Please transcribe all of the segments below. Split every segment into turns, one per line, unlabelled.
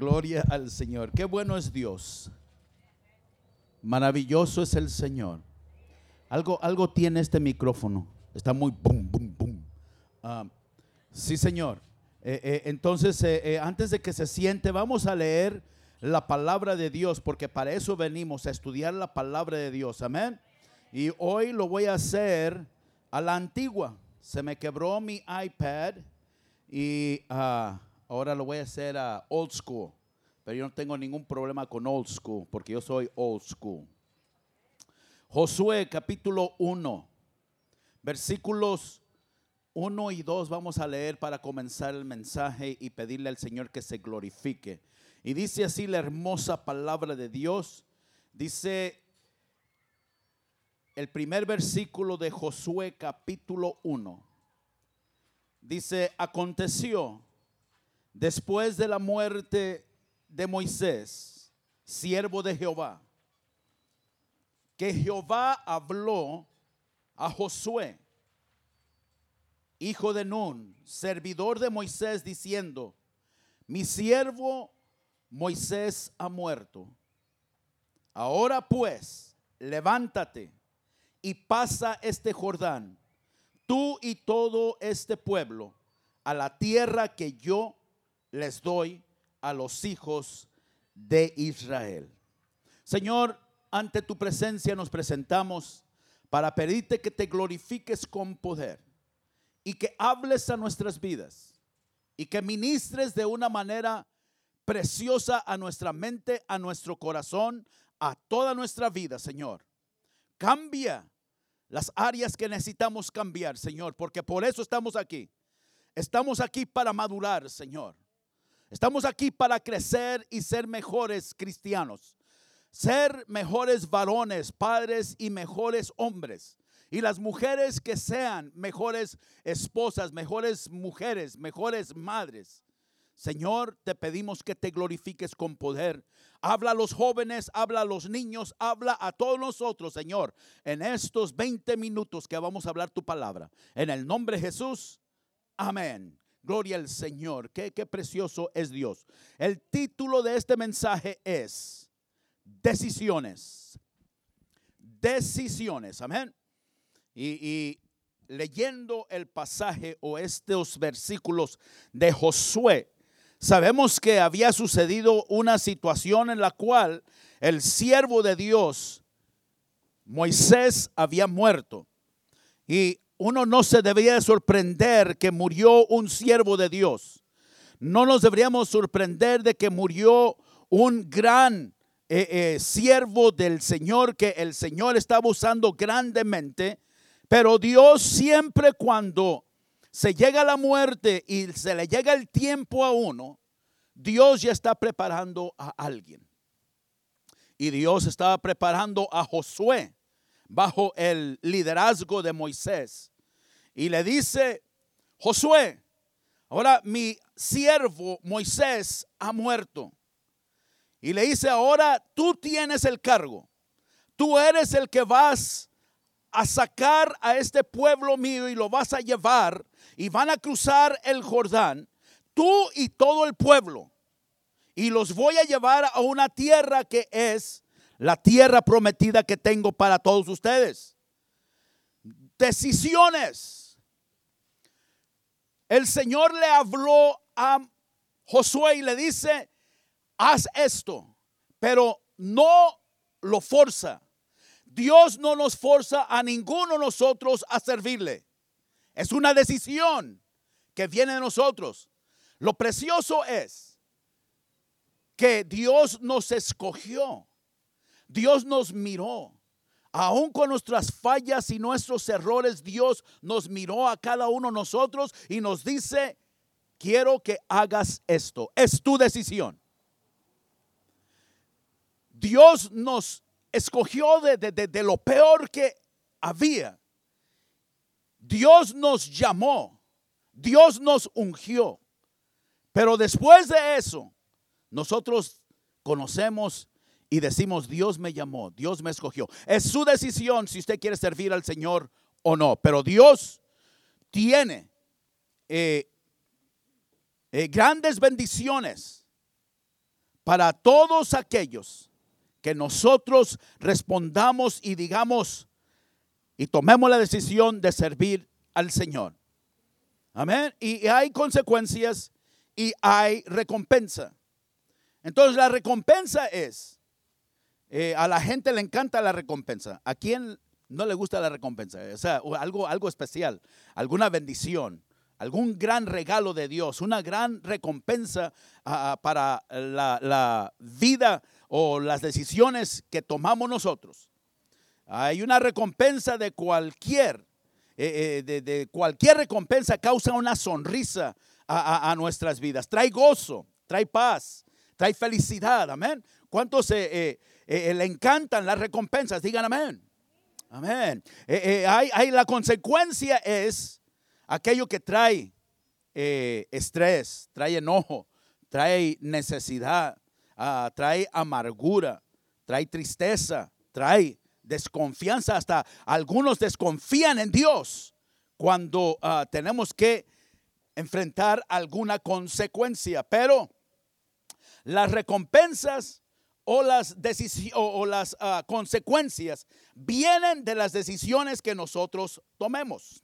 Gloria al Señor. Qué bueno es Dios. Maravilloso es el Señor. Algo, algo tiene este micrófono. Está muy boom, boom, boom. Ah, sí, Señor. Eh, eh, entonces, eh, antes de que se siente, vamos a leer la palabra de Dios, porque para eso venimos, a estudiar la palabra de Dios. Amén. Y hoy lo voy a hacer a la antigua. Se me quebró mi iPad y ah, ahora lo voy a hacer a old school. Pero yo no tengo ningún problema con old school, porque yo soy old school. Josué capítulo 1, versículos 1 y 2 vamos a leer para comenzar el mensaje y pedirle al Señor que se glorifique. Y dice así la hermosa palabra de Dios. Dice el primer versículo de Josué capítulo 1. Dice, aconteció después de la muerte de Moisés, siervo de Jehová, que Jehová habló a Josué, hijo de Nun, servidor de Moisés, diciendo, mi siervo Moisés ha muerto. Ahora pues, levántate y pasa este Jordán, tú y todo este pueblo, a la tierra que yo les doy a los hijos de Israel. Señor, ante tu presencia nos presentamos para pedirte que te glorifiques con poder y que hables a nuestras vidas y que ministres de una manera preciosa a nuestra mente, a nuestro corazón, a toda nuestra vida, Señor. Cambia las áreas que necesitamos cambiar, Señor, porque por eso estamos aquí. Estamos aquí para madurar, Señor. Estamos aquí para crecer y ser mejores cristianos, ser mejores varones, padres y mejores hombres. Y las mujeres que sean mejores esposas, mejores mujeres, mejores madres. Señor, te pedimos que te glorifiques con poder. Habla a los jóvenes, habla a los niños, habla a todos nosotros, Señor, en estos 20 minutos que vamos a hablar tu palabra. En el nombre de Jesús, amén. Gloria al Señor. Qué, qué precioso es Dios. El título de este mensaje es Decisiones. Decisiones. Amén. Y, y leyendo el pasaje o estos versículos de Josué, sabemos que había sucedido una situación en la cual el siervo de Dios, Moisés, había muerto. Y uno no se debería sorprender que murió un siervo de Dios. No nos deberíamos sorprender de que murió un gran eh, eh, siervo del Señor que el Señor estaba usando grandemente. Pero Dios siempre cuando se llega la muerte y se le llega el tiempo a uno, Dios ya está preparando a alguien. Y Dios estaba preparando a Josué bajo el liderazgo de Moisés y le dice, Josué, ahora mi siervo Moisés ha muerto. Y le dice, ahora tú tienes el cargo. Tú eres el que vas a sacar a este pueblo mío y lo vas a llevar y van a cruzar el Jordán, tú y todo el pueblo. Y los voy a llevar a una tierra que es la tierra prometida que tengo para todos ustedes. Decisiones el Señor le habló a Josué y le dice, haz esto, pero no lo forza. Dios no nos forza a ninguno de nosotros a servirle. Es una decisión que viene de nosotros. Lo precioso es que Dios nos escogió. Dios nos miró. Aún con nuestras fallas y nuestros errores, Dios nos miró a cada uno de nosotros y nos dice, quiero que hagas esto. Es tu decisión. Dios nos escogió de, de, lo peor que había. Dios nos llamó. Dios nos ungió. Pero después de eso, nosotros conocemos y decimos, Dios me llamó, Dios me escogió. Es su decisión si usted quiere servir al Señor o no, pero Dios tiene eh, eh, grandes bendiciones para todos aquellos que nosotros respondamos y digamos y tomemos la decisión de servir al Señor. Amén. Y hay consecuencias y hay recompensa. Entonces la recompensa es, eh, a la gente le encanta la recompensa. ¿A quién no le gusta la recompensa? O sea, algo, algo especial, alguna bendición, algún gran regalo de Dios, una gran recompensa para la, vida o las decisiones que tomamos nosotros. Hay una recompensa de cualquier, eh, eh, de, cualquier recompensa causa una sonrisa a, nuestras vidas. Trae gozo, trae paz, trae felicidad. Amén. ¿Cuántos eh, le encantan las recompensas? Digan amén. Amén. hay, hay, la consecuencia es aquello que trae eh, estrés, trae enojo, trae necesidad, ah, trae amargura, trae tristeza, trae desconfianza. Hasta algunos desconfían en Dios cuando ah, tenemos que enfrentar alguna consecuencia. Pero las recompensas o las, o, las ah, consecuencias vienen de las decisiones que nosotros tomemos.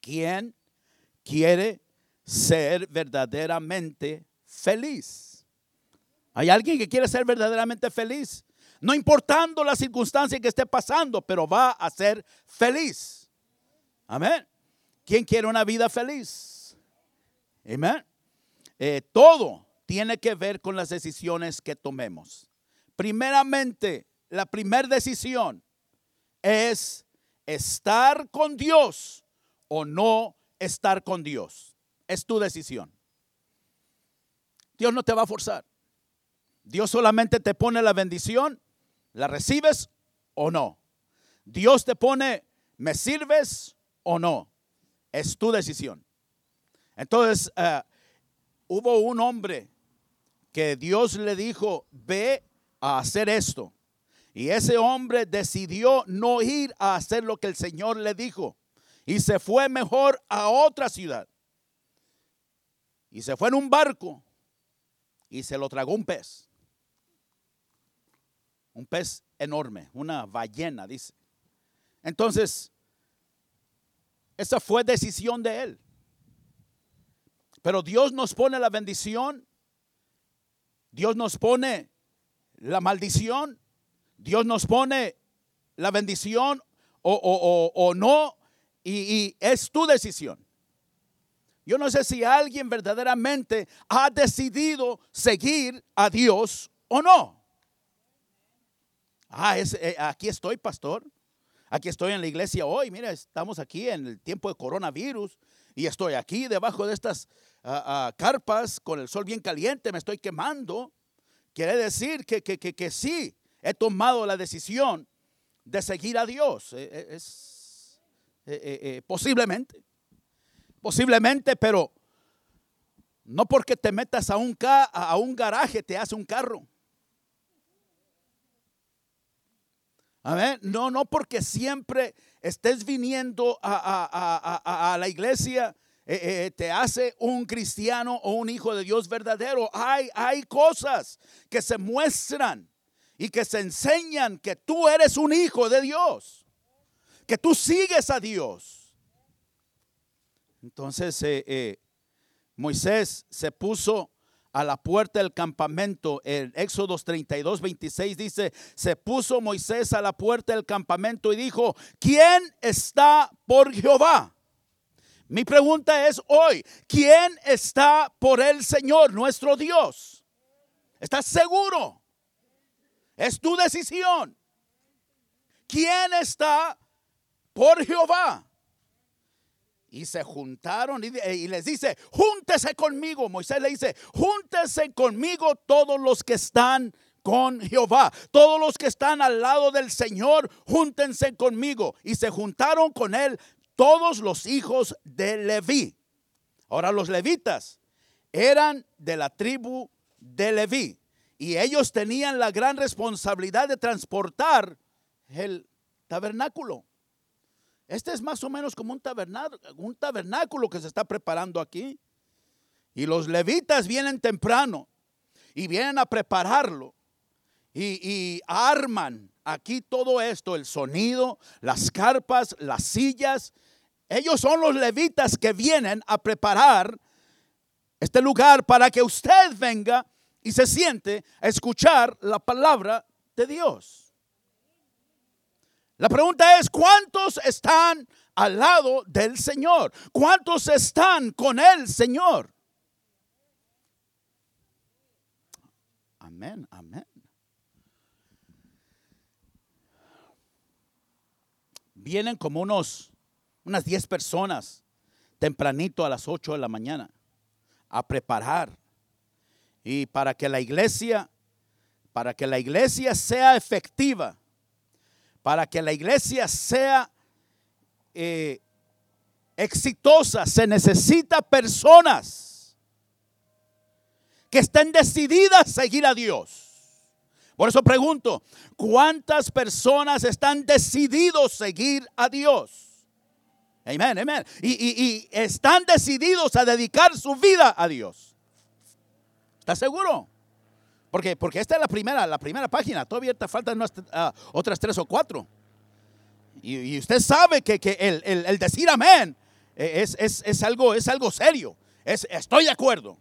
¿Quién quiere ser verdaderamente feliz? ¿Hay alguien que quiere ser verdaderamente feliz? No importando la circunstancia que esté pasando, pero va a ser feliz. Amén. ¿Quién quiere una vida feliz? Amén. Eh, todo tiene que ver con las decisiones que tomemos. Primeramente, la primera decisión es estar con Dios o no estar con Dios. Es tu decisión. Dios no te va a forzar. Dios solamente te pone la bendición, la recibes o no. Dios te pone, ¿me sirves o no? Es tu decisión. Entonces, eh, hubo un hombre que Dios le dijo, ve a hacer esto. Y ese hombre decidió no ir a hacer lo que el Señor le dijo y se fue mejor a otra ciudad. Y se fue en un barco y se lo tragó un pez. Un pez enorme, una ballena, dice. Entonces, esa fue decisión de él. Pero Dios nos pone la bendición, Dios nos pone la maldición, Dios nos pone la bendición o, o, o, o no y, es tu decisión. Yo no sé si alguien verdaderamente ha decidido seguir a Dios o no. Ah, eh, aquí estoy, pastor. Aquí estoy en la iglesia hoy. Mira, estamos aquí en el tiempo de coronavirus y estoy aquí debajo de estas ah, ah, carpas con el sol bien caliente, me estoy quemando. Quiere decir que, que, que, sí, he tomado la decisión de seguir a Dios. E, e, es, eh, posiblemente. Posiblemente, pero no porque te metas a un, a un garaje te hace un carro. No, no porque siempre estés viniendo a, la iglesia te hace un cristiano o un hijo de Dios verdadero. Hay, hay cosas que se muestran y que se enseñan que tú eres un hijo de Dios que tú sigues a Dios. Entonces eh, eh, Moisés se puso a la puerta del campamento. En Éxodo 32, 26 dice, se puso Moisés a la puerta del campamento y dijo, ¿quién está por Jehová? Mi pregunta es hoy, ¿quién está por el Señor, nuestro Dios? ¿Estás seguro? Es tu decisión. ¿Quién está por Jehová. Y se juntaron y, les dice, júntese conmigo. Moisés le dice, júntese conmigo todos los que están con Jehová. Todos los que están al lado del Señor, júntense conmigo. Y se juntaron con él todos los hijos de Leví. Ahora los levitas eran de la tribu de Leví. Y ellos tenían la gran responsabilidad de transportar el tabernáculo. Este es más o menos como un tabernáculo, un tabernáculo que se está preparando aquí. Y los levitas vienen temprano. y vienen a prepararlo y, y arman aquí todo esto, el sonido, las carpas, las sillas. Ellos son los levitas que vienen a preparar este lugar para que usted venga y se siente a escuchar la palabra de Dios. La pregunta es, ¿cuántos están al lado del Señor? ¿Cuántos están con el Señor? Amén, amén. Vienen como unos, unas 10 personas tempranito a las 8 de la mañana a preparar. Y para que la iglesia, para que la iglesia sea efectiva, para que la iglesia sea eh, exitosa, se necesita personas que estén decididas a seguir a Dios. Por eso pregunto, ¿cuántas personas están decididos a seguir a Dios? Amén, amén. Y, están decididos a dedicar su vida a Dios. ¿Está seguro? Porque, porque esta es la primera, la primera página. Todavía te faltan uh, otras tres o cuatro. Y, usted sabe que, el, decir amén es, es, algo, es algo serio. Es, estoy de acuerdo.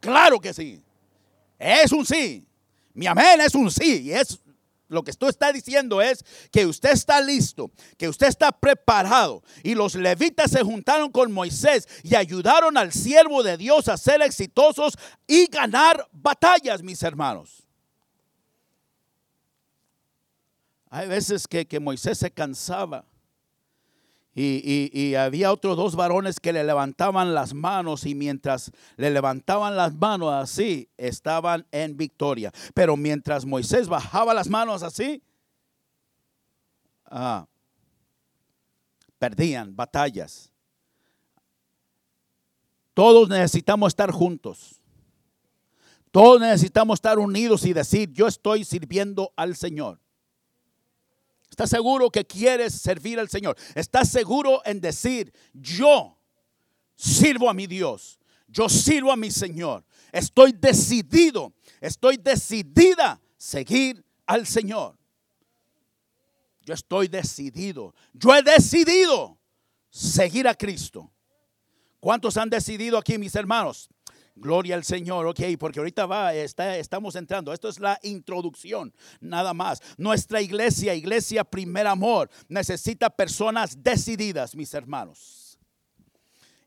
Claro que sí. Es un sí. Mi amén es un sí. Y es lo que esto está diciendo es que usted está listo, que usted está preparado. Y los levitas se juntaron con Moisés y ayudaron al siervo de Dios a ser exitosos y ganar batallas, mis hermanos. Hay veces que, que Moisés se cansaba y, había otros dos varones que le levantaban las manos y mientras le levantaban las manos así, estaban en victoria. Pero mientras Moisés bajaba las manos así, ah, perdían batallas. Todos necesitamos estar juntos. Todos necesitamos estar unidos y decir, yo estoy sirviendo al Señor. ¿Estás seguro que quieres servir al Señor? ¿Estás seguro en decir, yo sirvo a mi Dios? Yo sirvo a mi Señor. Estoy decidido, estoy decidida seguir al Señor. Yo estoy decidido. Yo he decidido seguir a Cristo. ¿Cuántos han decidido aquí, mis hermanos? Gloria al Señor, ok, porque ahorita va, está, estamos entrando. Esto es la introducción, nada más. Nuestra iglesia, iglesia primer amor, necesita personas decididas, mis hermanos.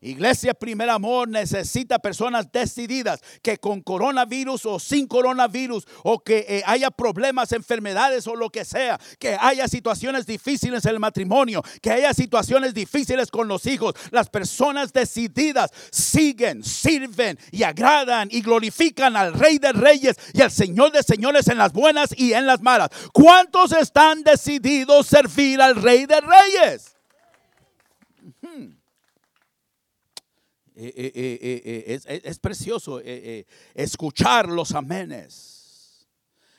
Iglesia Primer Amor necesita personas decididas que con coronavirus o sin coronavirus o que eh, haya problemas, enfermedades o lo que sea, que haya situaciones difíciles en el matrimonio, que haya situaciones difíciles con los hijos. Las personas decididas siguen, sirven y agradan y glorifican al Rey de Reyes y al Señor de Señores en las buenas y en las malas. ¿Cuántos están decididos servir al Rey de Reyes? Eh, eh, eh, es, precioso escuchar los amenes.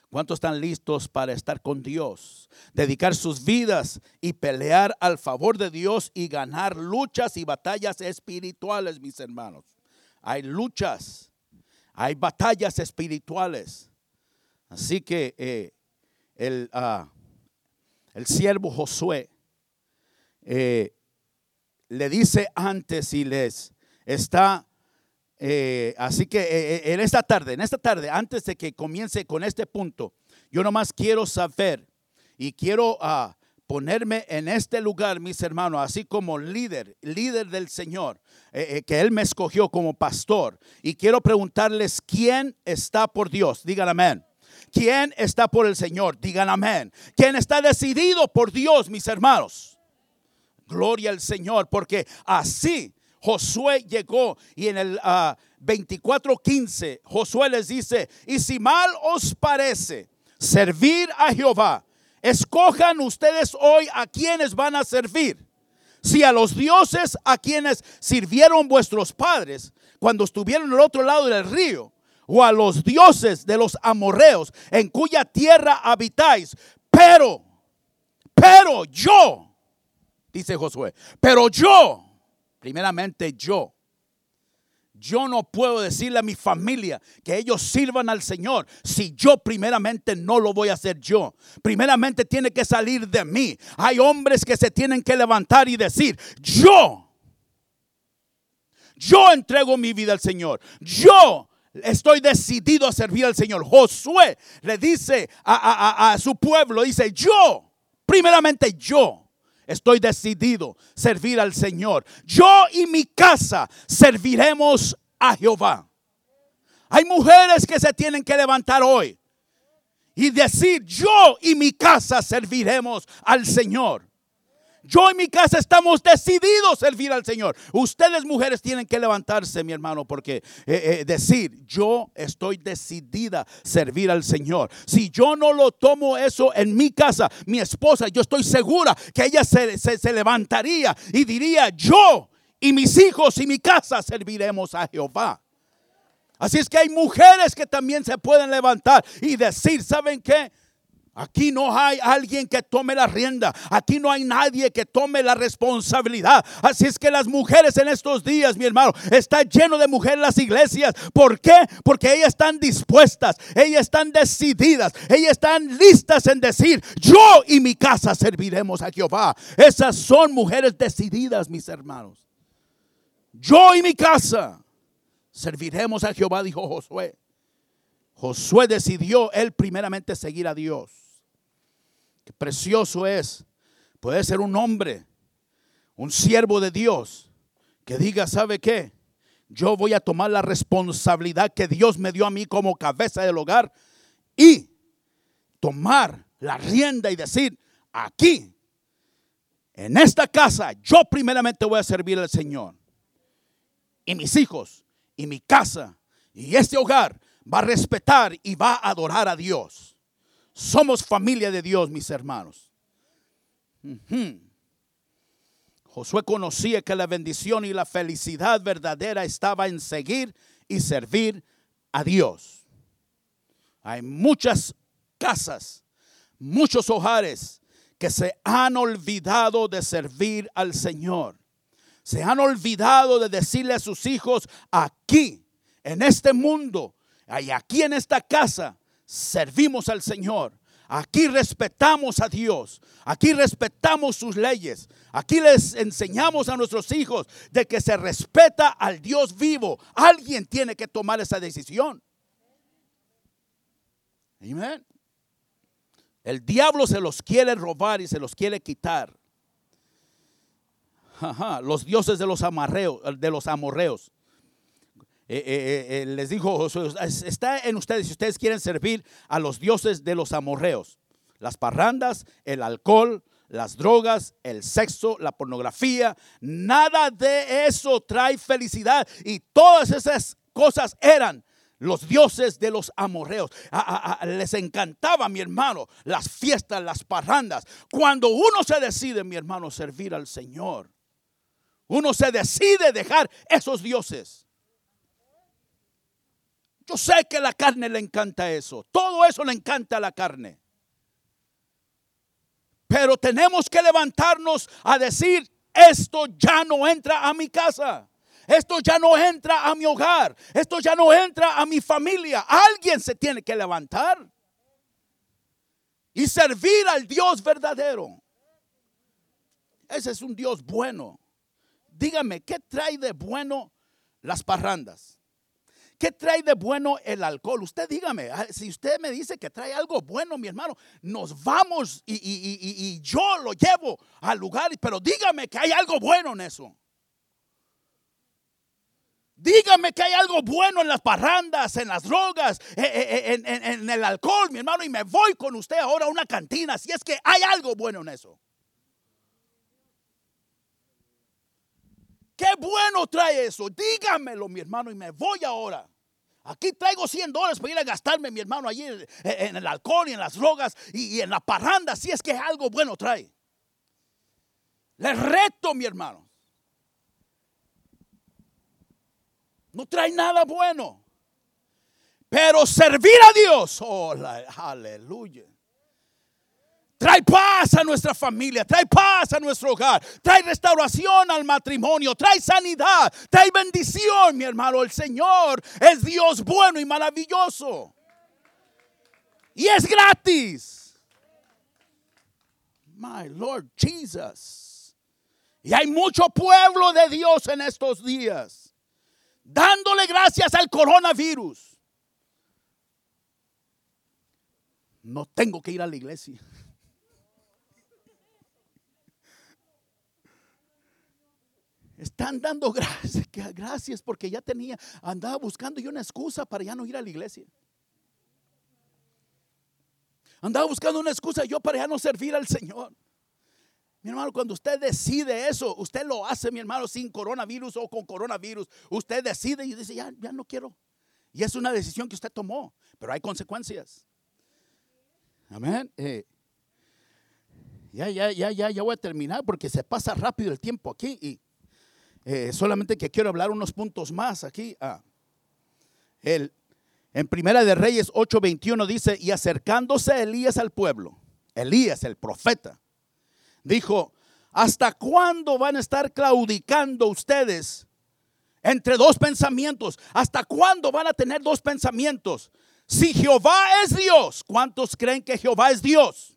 ¿Cuántos están listos para estar con Dios? Dedicar sus vidas y pelear al favor de Dios y ganar luchas y batallas espirituales, mis hermanos. Hay luchas, hay batallas espirituales. Así que el, uh, el siervo Josué le dice antes y les está, eh, así que eh, eh, en esta tarde, en esta tarde, antes de que comience con este punto, yo nomás quiero saber y quiero ah, ponerme en este lugar, mis hermanos, así como líder, líder del Señor, que Él me escogió como pastor. Y quiero preguntarles, ¿quién está por Dios? Digan amén. ¿Quién está por el Señor? Digan amén. ¿Quién está decidido por Dios, mis hermanos? Gloria al Señor, porque así Josué llegó y en el 24:15 ah, Josué les dice, y si mal os parece servir a Jehová, escojan ustedes hoy a quienes van a servir. Si a los dioses a quienes sirvieron vuestros padres cuando estuvieron al otro lado del río, o a los dioses de los amorreos en cuya tierra habitáis, pero, pero yo, dice Josué, pero yo, primeramente yo, Yo no puedo decirle a mi familia que ellos sirvan al Señor si yo primeramente no lo voy a hacer yo. Primeramente tiene que salir de mí. Hay hombres que se tienen que levantar y decir, yo, yo entrego mi vida al Señor. Yo estoy decidido a servir al Señor. Josué le dice a, a su pueblo, dice, yo, primeramente yo Estoy decidido a servir al Señor. Yo y mi casa serviremos a Jehová. Hay mujeres que se tienen que levantar hoy y decir, yo y mi casa serviremos al Señor. Yo y mi casa estamos decididos a servir al Señor. Ustedes mujeres tienen que levantarse, mi hermano, porque eh, eh, decir, yo estoy decidida a servir al Señor. Si yo no lo tomo eso en mi casa, mi esposa, yo estoy segura que ella se, se levantaría y diría, yo y mis hijos y mi casa serviremos a Jehová. Así es que hay mujeres que también se pueden levantar y decir, ¿saben qué? Aquí no hay alguien que tome la rienda. Aquí no hay nadie que tome la responsabilidad. Así es que las mujeres en estos días, mi hermano, está lleno de mujeres las iglesias. ¿Por qué? Porque ellas están dispuestas, ellas están decididas, ellas están listas en decir, yo y mi casa serviremos a Jehová. Esas son mujeres decididas, mis hermanos. Yo y mi casa serviremos a Jehová, dijo Josué. Josué decidió él primeramente seguir a Dios. Qué precioso es. Puede ser un hombre, un siervo de Dios, que diga, ¿sabe qué? Yo voy a tomar la responsabilidad que Dios me dio a mí como cabeza del hogar y tomar la rienda y decir, aquí, en esta casa, yo primeramente voy a servir al Señor. Y mis hijos, y mi casa, y este hogar va a respetar y va a adorar a Dios. Somos familia de Dios, mis hermanos. Josué conocía que la bendición y la felicidad verdadera estaba en seguir y servir a Dios. Hay muchas casas, muchos hogares que se han olvidado de servir al Señor. Se han olvidado de decirle a sus hijos, aquí, en este mundo, y aquí en esta casa, servimos al Señor. Aquí respetamos a Dios. Aquí respetamos sus leyes. Aquí les enseñamos a nuestros hijos de que se respeta al Dios vivo. Alguien tiene que tomar esa decisión. Amén. El diablo se los quiere robar y se los quiere quitar. los dioses de los amarreos, de los amorreos. Eh, eh, eh, les dijo está en ustedes si ustedes quieren servir a los dioses de los amorreos, las parrandas, el alcohol, las drogas, el sexo, la pornografía, nada de eso trae felicidad y todas esas cosas eran los dioses de los amorreos. les encantaba, mi hermano, las fiestas, las parrandas. Cuando uno se decide, mi hermano, servir al Señor, uno se decide dejar esos dioses yo sé que la carne le encanta eso. Todo eso le encanta a la carne. Pero tenemos que levantarnos a decir, esto ya no entra a mi casa. Esto ya no entra a mi hogar. Esto ya no entra a mi familia. Alguien se tiene que levantar y servir al Dios verdadero. Ese es un Dios bueno. Dígame, ¿qué trae de bueno las parrandas? ¿Qué trae de bueno el alcohol? Usted dígame, ah, si usted me dice que trae algo bueno, mi hermano, nos vamos y, yo lo llevo al lugar, pero dígame que hay algo bueno en eso. Dígame que hay algo bueno en las parrandas, en las drogas, eh, eh, eh, en, en, el alcohol, mi hermano, y me voy con usted ahora a una cantina, si es que hay algo bueno en eso. Qué bueno trae eso. Dígamelo, mi hermano, y me voy ahora. Aquí traigo 100 dólares para ir a gastarme, mi hermano, allí en, el alcohol y en las drogas y, en la parranda, si es que algo bueno trae. Le reto, mi hermano. No trae nada bueno. Pero servir a Dios, oh, aleluya. Trae paz a nuestra familia, trae paz a nuestro hogar, trae restauración al matrimonio, trae sanidad, trae bendición, mi hermano. El Señor es Dios bueno y maravilloso. Y es gratis. My Lord Jesus. Y hay mucho pueblo de Dios en estos días, dándole gracias al coronavirus. No tengo que ir a la iglesia. Están dando gracias, gracias porque ya tenía, andaba buscando yo una excusa para ya no ir a la iglesia. Andaba buscando una excusa yo para ya no servir al Señor. Mi hermano, cuando usted decide eso, usted lo hace, mi hermano, sin coronavirus o con coronavirus. Usted decide y dice, ya, ya no quiero. Y es una decisión que usted tomó, pero hay consecuencias. Amén. Eh, ya, ya, ya, ya, ya voy a terminar porque se pasa rápido el tiempo aquí y eh, solamente que quiero hablar unos puntos más aquí. Ah, el, en Primera de Reyes 8:21 dice, y acercándose Elías al pueblo, Elías el profeta, dijo, ¿hasta cuándo van a estar claudicando ustedes entre dos pensamientos? ¿Hasta cuándo van a tener dos pensamientos? Si Jehová es Dios, ¿cuántos creen que Jehová es Dios?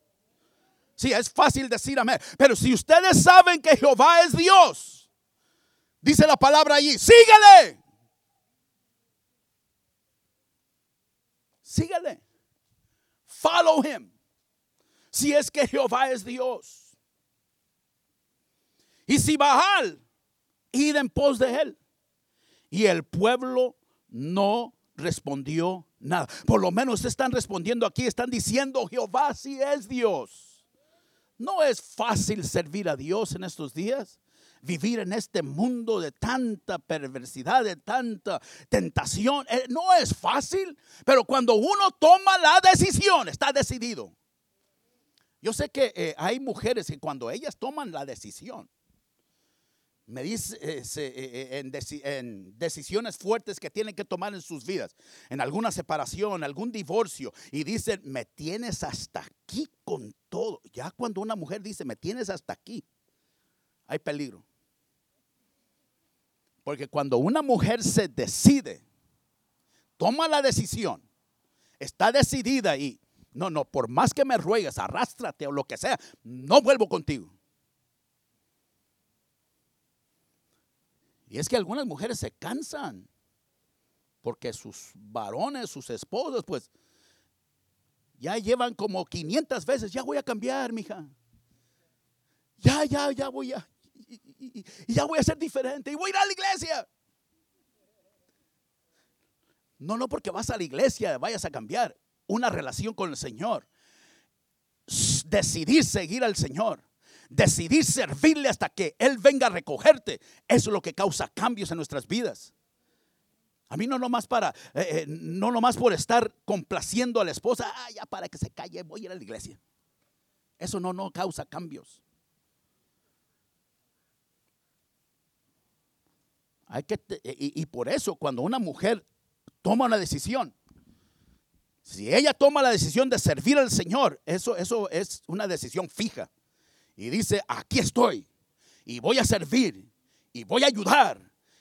Sí, es fácil decir amén. Pero si ustedes saben que Jehová es Dios, dice la palabra allí, síguele. Síguele. Follow him. Si es que Jehová es Dios. Y si Baal, id en pos de él. Y el pueblo no respondió nada. Por lo menos están respondiendo aquí, están diciendo Jehová si es Dios. No es fácil servir a Dios en estos días. Vivir en este mundo de tanta perversidad, de tanta tentación, eh, no es fácil, pero cuando uno toma la decisión, está decidido. Yo sé que eh, hay mujeres que cuando ellas toman la decisión, me dice eh, en, decisiones fuertes que tienen que tomar en sus vidas, en alguna separación, algún divorcio, y dicen, me tienes hasta aquí con todo. Ya cuando una mujer dice, me tienes hasta aquí, hay peligro. Porque cuando una mujer se decide, toma la decisión, está decidida y, no, no, por más que me ruegues, arrástrate o lo que sea, no vuelvo contigo. Y es que algunas mujeres se cansan porque sus varones, sus esposos, pues ya llevan como 500 veces, ya voy a cambiar, mija. Ya, ya, ya voy a, y, ya voy a ser diferente y voy a ir a la iglesia. No, no porque vas a la iglesia, vayas a cambiar una relación con el Señor. Decidir seguir al Señor decidir servirle hasta que Él venga a recogerte, eso es lo que causa cambios en nuestras vidas. A mí no nomás para, eh, eh, no nomás por estar complaciendo a la esposa, ah, ya para que se calle, voy a ir a la iglesia. Eso no, no causa cambios. Hay que, y, por eso cuando una mujer toma una decisión, si ella toma la decisión de servir al Señor, eso, eso es una decisión fija y dice, aquí estoy y voy a servir y voy a ayudar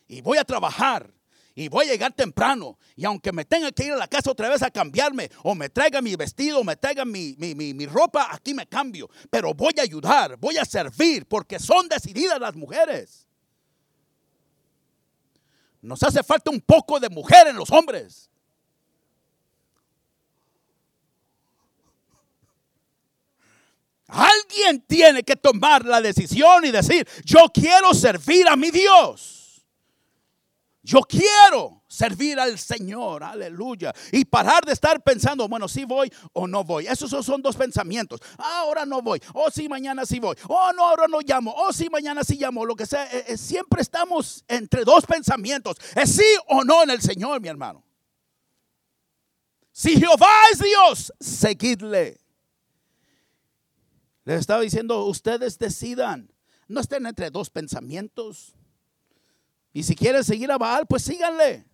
y voy a trabajar y voy a llegar temprano. Y aunque me tenga que ir a la casa otra vez a cambiarme, o me traiga mi vestido, o me traiga mi, mi, ropa, aquí me cambio. Pero voy a ayudar, voy a servir, porque son decididas las mujeres. Nos hace falta un poco de mujer en los hombres. Alguien tiene que tomar la decisión y decir, yo quiero servir a mi Dios. Yo quiero servir al Señor, aleluya. Y parar de estar pensando, bueno, si voy o no voy. Esos son dos pensamientos. ahora no voy. O si mañana sí voy. O no, ahora no llamo. O si mañana sí llamo. Lo que sea. Eh, eh, siempre estamos entre dos pensamientos. Es sí o no en el Señor, mi hermano. Si Jehová es Dios, seguidle. Les estaba diciendo, ustedes decidan. No estén entre dos pensamientos. Y si quieren seguir a Baal, pues síganle.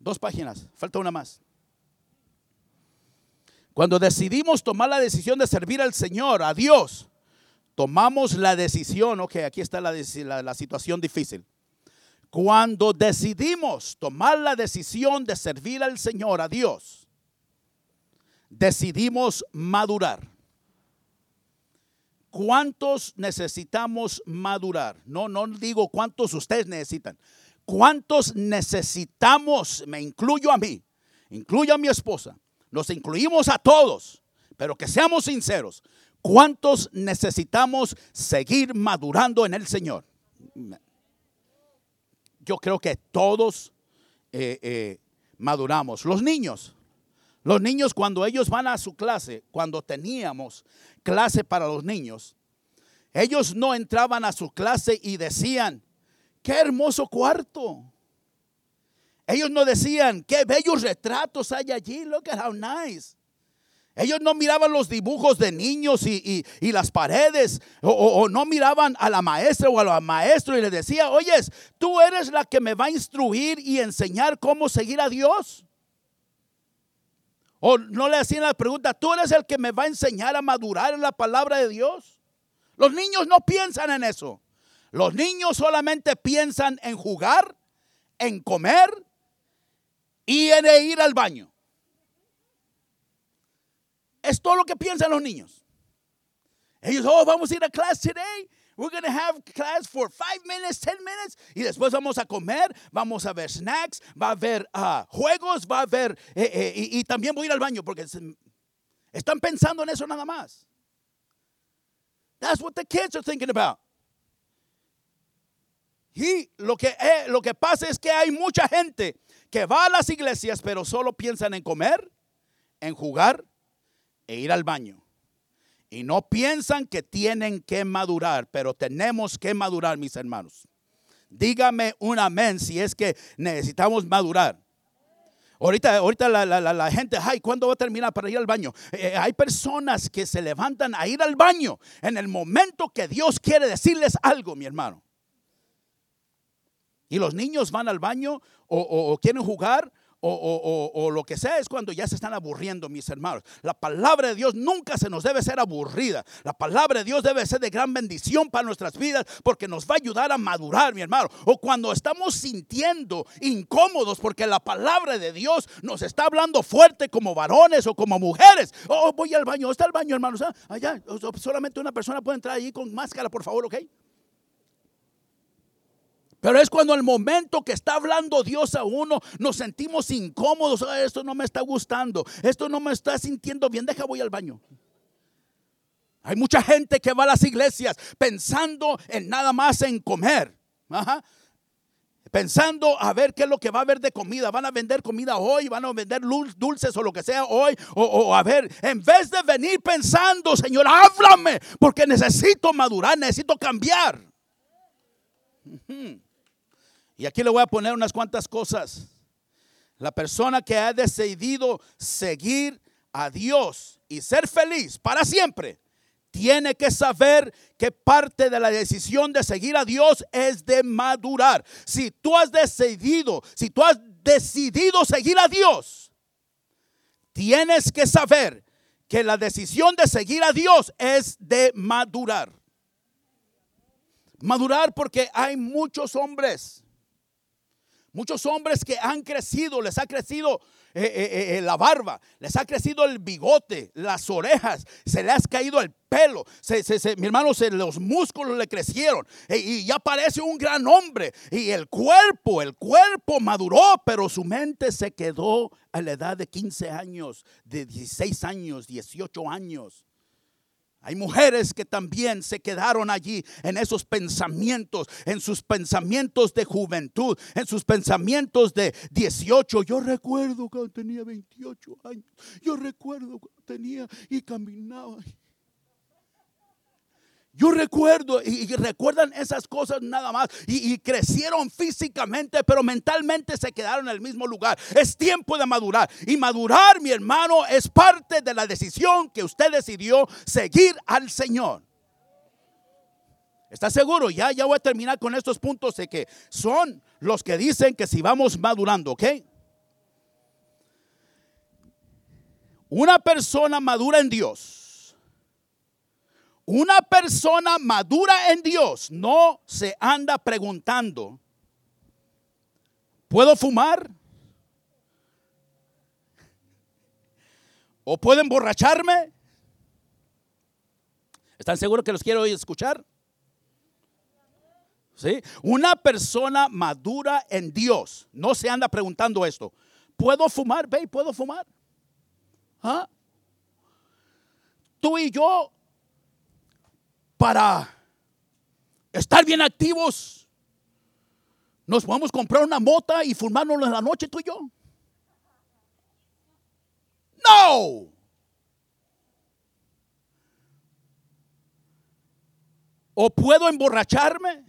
Dos páginas, falta una más. Cuando decidimos tomar la decisión de servir al Señor, a Dios, tomamos la decisión, ok, aquí está la, la, la situación difícil. Cuando decidimos tomar la decisión de servir al Señor, a Dios, decidimos madurar. ¿Cuántos necesitamos madurar? No, no digo cuántos ustedes necesitan. ¿Cuántos necesitamos? Me incluyo a mí, incluyo a mi esposa, nos incluimos a todos, pero que seamos sinceros. ¿Cuántos necesitamos seguir madurando en el Señor? Yo creo que todos eh, eh, maduramos. Los niños, los niños cuando ellos van a su clase, cuando teníamos clase para los niños, ellos no entraban a su clase y decían, qué hermoso cuarto. Ellos no decían, qué bellos retratos hay allí, look at how nice. Ellos no miraban los dibujos de niños y, las paredes, o, o, no miraban a la maestra o a la maestro y le decía, oyes, tú eres la que me va a instruir y enseñar cómo seguir a Dios. O no le hacían la pregunta, tú eres el que me va a enseñar a madurar en la palabra de Dios. Los niños no piensan en eso. Los niños solamente piensan en jugar, en comer y en ir al baño. Es todo lo que piensan los niños. Ellos, oh, vamos a ir a clase today. We're going to have class for five minutes, ten minutes. Y después vamos a comer, vamos a ver snacks, va a haber uh, juegos, va a haber. Eh, eh, y, y, también voy a ir al baño porque están pensando en eso nada más. That's what the kids are thinking about. Y lo que, eh, lo que pasa es que hay mucha gente que va a las iglesias, pero solo piensan en comer, en jugar e ir al baño. Y no piensan que tienen que madurar, pero tenemos que madurar, mis hermanos. Dígame un amén si es que necesitamos madurar. Ahorita, ahorita la, la, gente, ay, ¿cuándo va a terminar para ir al baño? Eh, hay personas que se levantan a ir al baño en el momento que Dios quiere decirles algo, mi hermano. Y los niños van al baño o quieren jugar o, lo que sea es cuando ya se están aburriendo, mis hermanos. La palabra de Dios nunca se nos debe ser aburrida. La palabra de Dios debe ser de gran bendición para nuestras vidas porque nos va a ayudar a madurar, mi hermano. O cuando estamos sintiendo incómodos porque la palabra de Dios nos está hablando fuerte como varones o como mujeres. Oh, voy al baño, está el baño, hermanos. Ah, allá, solamente una persona puede entrar ahí con máscara, por favor, ¿ok? Pero es cuando el momento que está hablando Dios a uno, nos sentimos incómodos. Esto no me está gustando. Esto no me está sintiendo bien. Deja, voy al baño. Hay mucha gente que va a las iglesias pensando en nada más en comer. Pensando a ver qué es lo que va a haber de comida. Van a vender comida hoy, van a vender dulces o lo que sea hoy. O, a ver, en vez de venir pensando, Señor, háblame, porque necesito madurar, necesito cambiar. Y aquí le voy a poner unas cuantas cosas. La persona que ha decidido seguir a Dios y ser feliz para siempre, tiene que saber que parte de la decisión de seguir a Dios es de madurar. Si tú has decidido, si tú has decidido seguir a Dios, tienes que saber que la decisión de seguir a Dios es de madurar. Madurar porque hay muchos hombres Muchos hombres que han crecido, les ha crecido eh, eh, eh, la barba, les ha crecido el bigote, las orejas, se les ha caído el pelo, mi hermano, los músculos le crecieron y ya parece un gran hombre. Y el cuerpo, el cuerpo maduró, pero su mente se quedó a la edad de 15 años, de 16 años, 18 años. Hay mujeres que también se quedaron allí en esos pensamientos, en sus pensamientos de juventud, en sus pensamientos de 18. Yo recuerdo cuando tenía 28 años. Yo recuerdo cuando tenía y caminaba. Yo recuerdo y, recuerdan esas cosas nada más y, crecieron físicamente, pero mentalmente se quedaron en el mismo lugar. Es tiempo de madurar y madurar, mi hermano, es parte de la decisión que usted decidió seguir al Señor. ¿Está seguro? Ya, ya voy a terminar con estos puntos de que son los que dicen que si vamos madurando, ¿ok? Una persona madura en Dios. Una persona madura en Dios no se anda preguntando, ¿puedo fumar? ¿O puedo emborracharme? ¿Están seguros que los quiero escuchar? ¿Sí? Una persona madura en Dios no se anda preguntando esto. ¿Puedo fumar? Ve, ¿puedo fumar? ¿Ah? Tú y yo, para estar bien activos, nos podemos comprar una mota y fumarnos en la noche tú y yo. No. ¿O puedo emborracharme?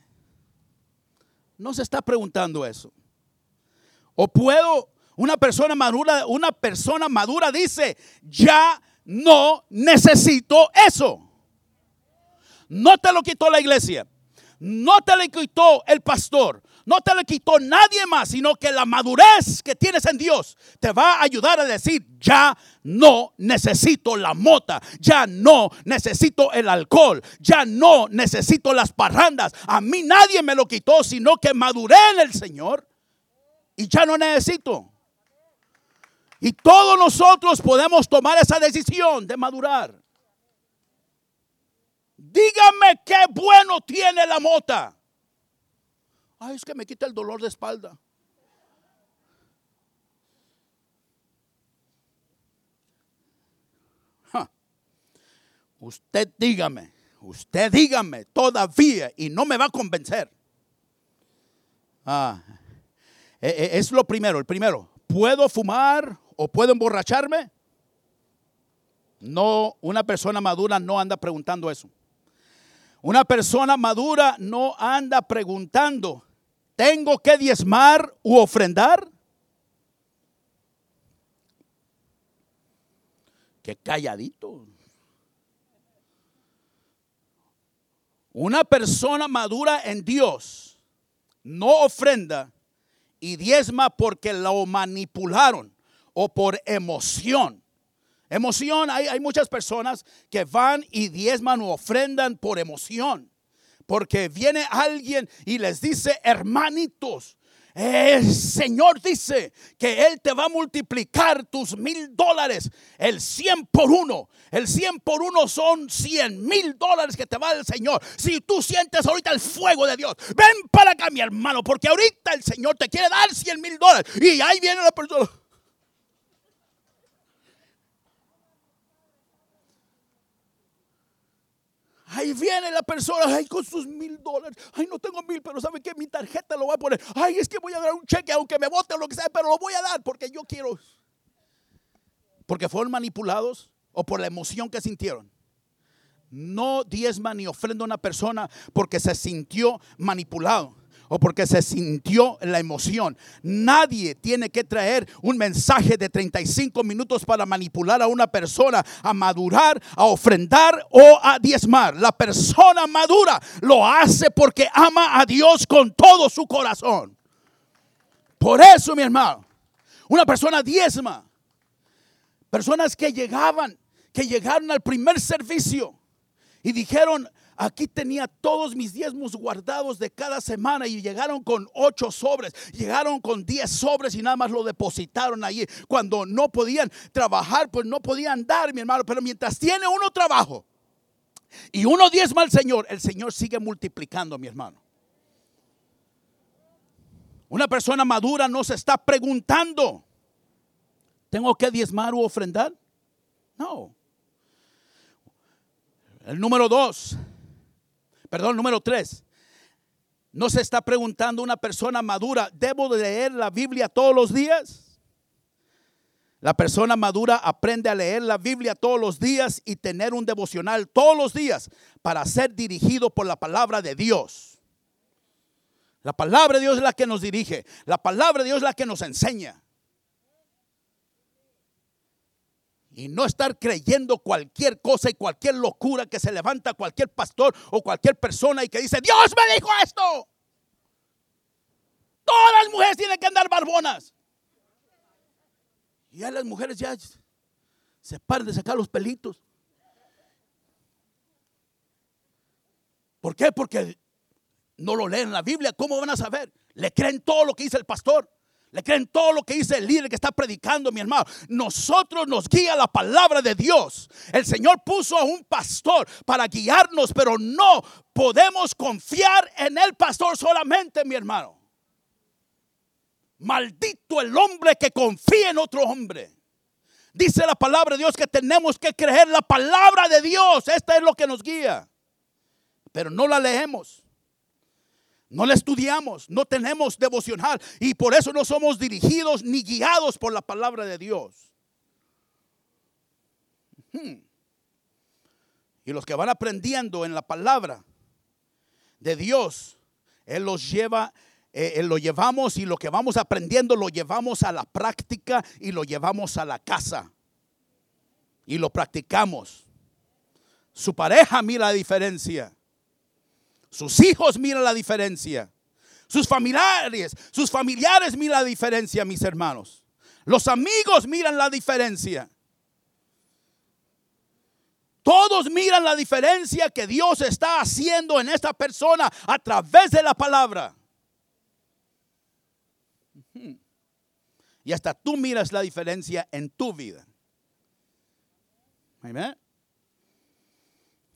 No se está preguntando eso. ¿O puedo una persona madura, una persona madura dice, "Ya no necesito eso." No te lo quitó la iglesia. No te lo quitó el pastor. No te lo quitó nadie más, sino que la madurez que tienes en Dios te va a ayudar a decir, ya no necesito la mota, ya no necesito el alcohol, ya no necesito las parrandas. A mí nadie me lo quitó, sino que maduré en el Señor y ya no necesito. Y todos nosotros podemos tomar esa decisión de madurar. Dígame qué bueno tiene la mota. Ay, es que me quita el dolor de espalda. Usted dígame, usted dígame todavía y no me va a convencer. Ah, e, e, es lo primero, el primero. ¿Puedo fumar o puedo emborracharme? No, una persona madura no anda preguntando eso. Una persona madura no anda preguntando, ¿tengo que diezmar u ofrendar? Qué calladito. Una persona madura en Dios no ofrenda y diezma porque lo manipularon o por emoción. Emoción, hay, hay muchas personas que van y diezman o ofrendan por emoción. Porque viene alguien y les dice, hermanitos, el Señor dice que Él te va a multiplicar tus mil dólares, el cien por uno. El cien por uno son cien mil dólares que te va el Señor. Si tú sientes ahorita el fuego de Dios, ven para acá, mi hermano, porque ahorita el Señor te quiere dar cien mil dólares. Y ahí viene la persona. Ahí viene la persona, ay, con sus mil dólares. Ay, no tengo mil, pero ¿sabe qué? Mi tarjeta lo voy a poner. Ay, es que voy a dar un cheque, aunque me vote o lo que sea, pero lo voy a dar porque yo quiero. Porque fueron manipulados o por la emoción que sintieron. No diezma ni ofrenda a una persona porque se sintió manipulado o porque se sintió la emoción. Nadie tiene que traer un mensaje de 35 minutos para manipular a una persona a madurar, a ofrendar o a diezmar. La persona madura lo hace porque ama a Dios con todo su corazón. Por eso, mi hermano, una persona diezma. Personas que llegaban, que llegaron al primer servicio y dijeron, Aquí tenía todos mis diezmos guardados de cada semana y llegaron con ocho sobres, llegaron con diez sobres y nada más lo depositaron allí. Cuando no podían trabajar, pues no podían dar, mi hermano. Pero mientras tiene uno trabajo y uno diezma al Señor, el Señor sigue multiplicando, mi hermano. Una persona madura no se está preguntando, ¿tengo que diezmar u ofrendar? No. El número dos, Perdón, número tres. ¿No se está preguntando una persona madura, ¿debo de leer la Biblia todos los días? La persona madura aprende a leer la Biblia todos los días y tener un devocional todos los días para ser dirigido por la palabra de Dios. La palabra de Dios es la que nos dirige. La palabra de Dios es la que nos enseña. Y no estar creyendo cualquier cosa y cualquier locura que se levanta cualquier pastor o cualquier persona y que dice, Dios me dijo esto. Todas las mujeres tienen que andar barbonas. Y a las mujeres ya Se paren de sacar los pelitos. ¿Por qué? Porque no lo leen en la Biblia. ¿Cómo van a saber? Le creen todo lo que dice el pastor. Le creen todo lo que dice el líder que está predicando, mi hermano. Nosotros nos guía la palabra de Dios. El Señor puso a un pastor para guiarnos, pero no podemos confiar en el pastor solamente, mi hermano. Maldito el hombre que confía en otro hombre. Dice la palabra de Dios que tenemos que creer la palabra de Dios. Esta es lo que nos guía. Pero no la leemos. No la estudiamos, no tenemos devocional y por eso no somos dirigidos ni guiados por la palabra de Dios. Hmm. Y los que van aprendiendo en la palabra de Dios, Él los lleva, eh, Él lo llevamos y lo que vamos aprendiendo lo llevamos a la práctica y lo llevamos a la casa. Y lo practicamos. Su pareja mira la diferencia. Sus hijos miran la diferencia. Sus familiares, sus familiares miran la diferencia, mis hermanos. Los amigos miran la diferencia. Todos miran la diferencia que Dios está haciendo en esta persona a través de la palabra. Y hasta tú miras la diferencia en tu vida. Amén.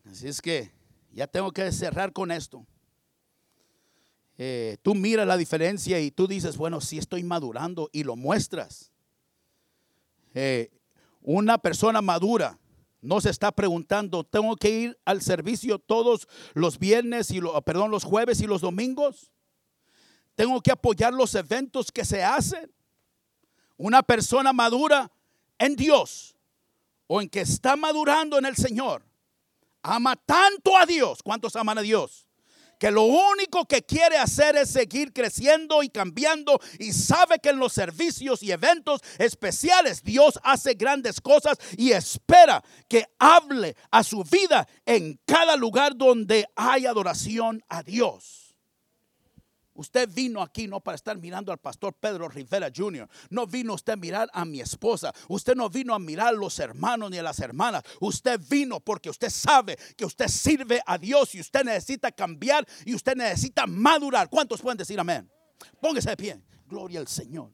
Así es que ya tengo que cerrar con esto. Eh, tú miras la diferencia y tú dices, bueno, sí estoy madurando y lo muestras. Eh, una persona madura no se está preguntando, ¿tengo que ir al servicio todos los viernes y perdón, los jueves y los domingos? ¿Tengo que apoyar los eventos que se hacen? Una persona madura en Dios o en que está madurando en el Señor ama tanto a Dios. ¿Cuántos aman a Dios? Que lo único que quiere hacer es seguir creciendo y cambiando y sabe que en los servicios y eventos especiales Dios hace grandes cosas y espera que hable a su vida en cada lugar donde hay adoración a Dios. Usted vino aquí no para estar mirando al pastor Pedro Rivera Jr. No vino usted a mirar a mi esposa. Usted no vino a mirar a los hermanos ni a las hermanas. Usted vino porque usted sabe que usted sirve a Dios y usted necesita cambiar y usted necesita madurar. ¿Cuántos pueden decir amén? Póngase de pie. Gloria al Señor.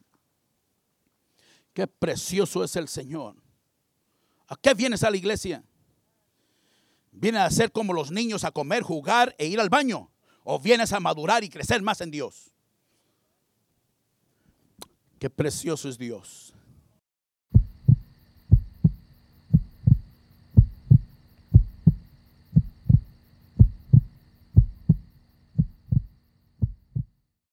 Qué precioso es el Señor. ¿A qué vienes a la iglesia? Viene a ser como los niños a comer, jugar e ir al baño o vienes a madurar y crecer más en Dios. Qué precioso es Dios.